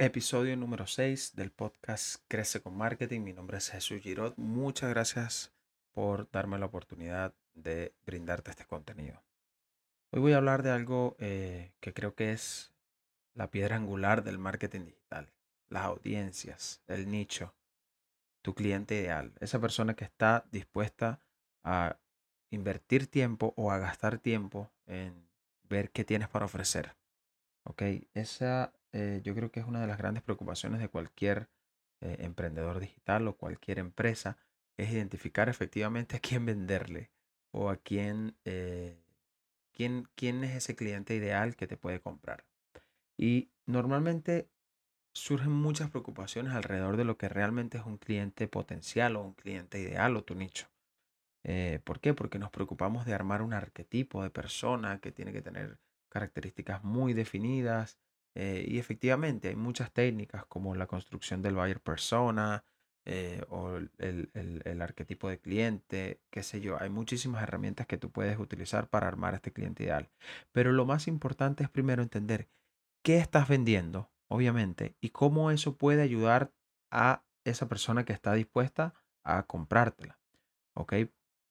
Episodio número 6 del podcast Crece con Marketing. Mi nombre es Jesús Girot. Muchas gracias por darme la oportunidad de brindarte este contenido. Hoy voy a hablar de algo eh, que creo que es la piedra angular del marketing digital. Las audiencias, el nicho, tu cliente ideal, esa persona que está dispuesta a invertir tiempo o a gastar tiempo en ver qué tienes para ofrecer. ¿Ok? Esa eh, yo creo que es una de las grandes preocupaciones de cualquier eh, emprendedor digital o cualquier empresa, es identificar efectivamente a quién venderle o a quién, eh, quién, quién es ese cliente ideal que te puede comprar. Y normalmente surgen muchas preocupaciones alrededor de lo que realmente es un cliente potencial o un cliente ideal o tu nicho. ¿Por qué? Porque nos preocupamos de armar un arquetipo de persona que tiene que tener características muy definidas, eh, y efectivamente hay muchas técnicas como la construcción del buyer persona eh, o el, arquetipo de cliente, qué sé yo. Hay muchísimas herramientas que tú puedes utilizar para armar este cliente ideal. Pero lo más importante es primero entender qué estás vendiendo, obviamente, y cómo eso puede ayudar a esa persona que está dispuesta a comprártela. ¿Ok?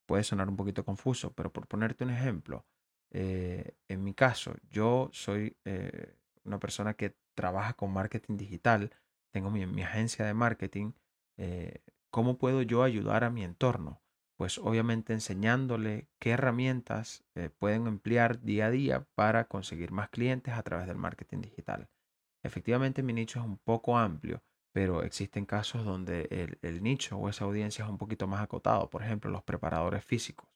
Puede sonar un poquito confuso, pero por ponerte un ejemplo, eh, en mi caso, yo soy una persona que trabaja con marketing digital, tengo mi, agencia de marketing, eh, ¿cómo puedo yo ayudar a mi entorno? Pues obviamente enseñándole qué herramientas eh, pueden emplear día a día para conseguir más clientes a través del marketing digital. Efectivamente mi nicho es un poco amplio, pero existen casos donde el, nicho o esa audiencia es un poquito más acotado. Por ejemplo, los preparadores físicos.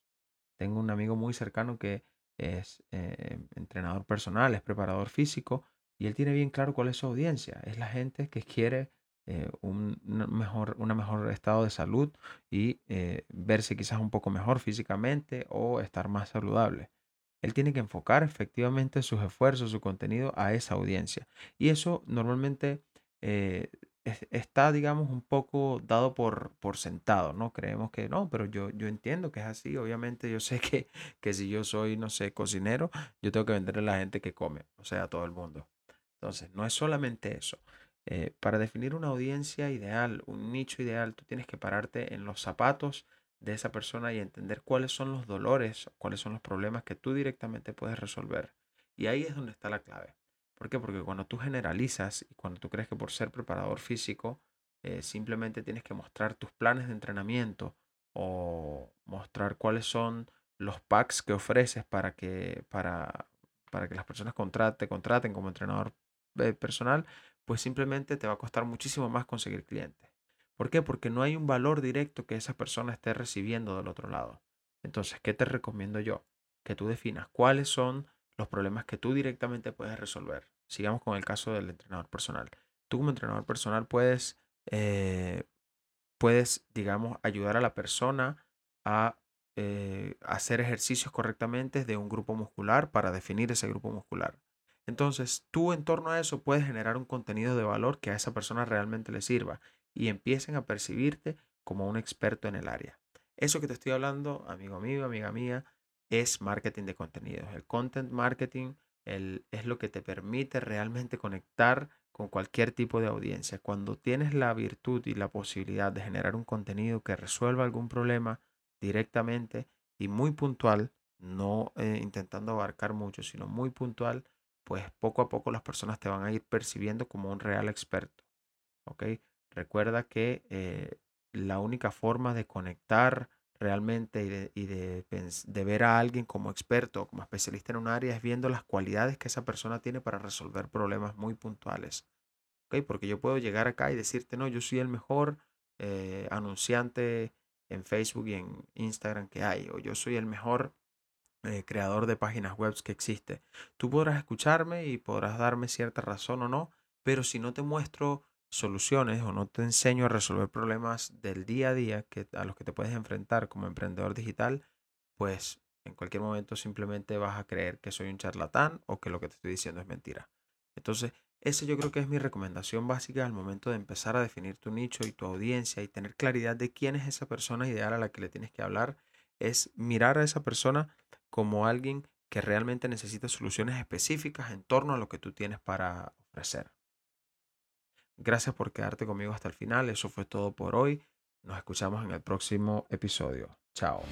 Tengo un amigo muy cercano que es eh, entrenador personal, es preparador físico y él tiene bien claro cuál es su audiencia. Es la gente que quiere eh, un mejor, una mejor estado de salud y eh, verse quizás un poco mejor físicamente o estar más saludable. Él tiene que enfocar efectivamente sus esfuerzos, su contenido a esa audiencia. Y eso normalmente eh, está, digamos, un poco dado por, por sentado, ¿no? Creemos que no, pero yo, yo entiendo que es así. Obviamente yo sé que, que si yo soy, no sé, cocinero, yo tengo que venderle a la gente que come, o sea, a todo el mundo. Entonces, no es solamente eso. Eh, para definir una audiencia ideal, un nicho ideal, tú tienes que pararte en los zapatos de esa persona y entender cuáles son los dolores, cuáles son los problemas que tú directamente puedes resolver. Y ahí es donde está la clave. ¿Por qué? Porque cuando tú generalizas y cuando tú crees que por ser preparador físico eh, simplemente tienes que mostrar tus planes de entrenamiento o mostrar cuáles son los packs que ofreces para que, para, para que las personas te contraten como entrenador eh, personal, pues simplemente te va a costar muchísimo más conseguir clientes. ¿Por qué? Porque no hay un valor directo que esa persona esté recibiendo del otro lado. Entonces, ¿qué te recomiendo yo? Que tú definas cuáles son los problemas que tú directamente puedes resolver. Sigamos con el caso del entrenador personal. Tú como entrenador personal puedes, eh, puedes digamos, ayudar a la persona a eh, hacer ejercicios correctamente de un grupo muscular para definir ese grupo muscular. Entonces, tú en torno a eso puedes generar un contenido de valor que a esa persona realmente le sirva y empiecen a percibirte como un experto en el área. Eso que te estoy hablando, amigo mío, amiga mía, es marketing de contenidos. El content marketing es lo que te permite realmente conectar con cualquier tipo de audiencia. Cuando tienes la virtud y la posibilidad de generar un contenido que resuelva algún problema directamente y muy puntual, no eh, intentando abarcar mucho, sino muy puntual, pues poco a poco las personas te van a ir percibiendo como un real experto. ¿Ok? Recuerda que eh, la única forma de conectar realmente y, de, ver a alguien como experto o como especialista en un área es viendo las cualidades que esa persona tiene para resolver problemas muy puntuales. ¿Ok? Porque yo puedo llegar acá y decirte, no, yo soy el mejor eh, anunciante en Facebook y en Instagram que hay, o yo soy el mejor eh, creador de páginas web que existe. Tú podrás escucharme y podrás darme cierta razón o no, pero si no te muestro soluciones o no te enseño a resolver problemas del día a día que, a los que te puedes enfrentar como emprendedor digital, pues en cualquier momento simplemente vas a creer que soy un charlatán o que lo que te estoy diciendo es mentira. Entonces, esa yo creo que es mi recomendación básica al momento de empezar a definir tu nicho y tu audiencia y tener claridad de quién es esa persona ideal a la que le tienes que hablar, es mirar a esa persona como alguien que realmente necesita soluciones específicas en torno a lo que tú tienes para ofrecer. Gracias por quedarte conmigo hasta el final. Eso fue todo por hoy. Nos escuchamos en el próximo episodio. Chao.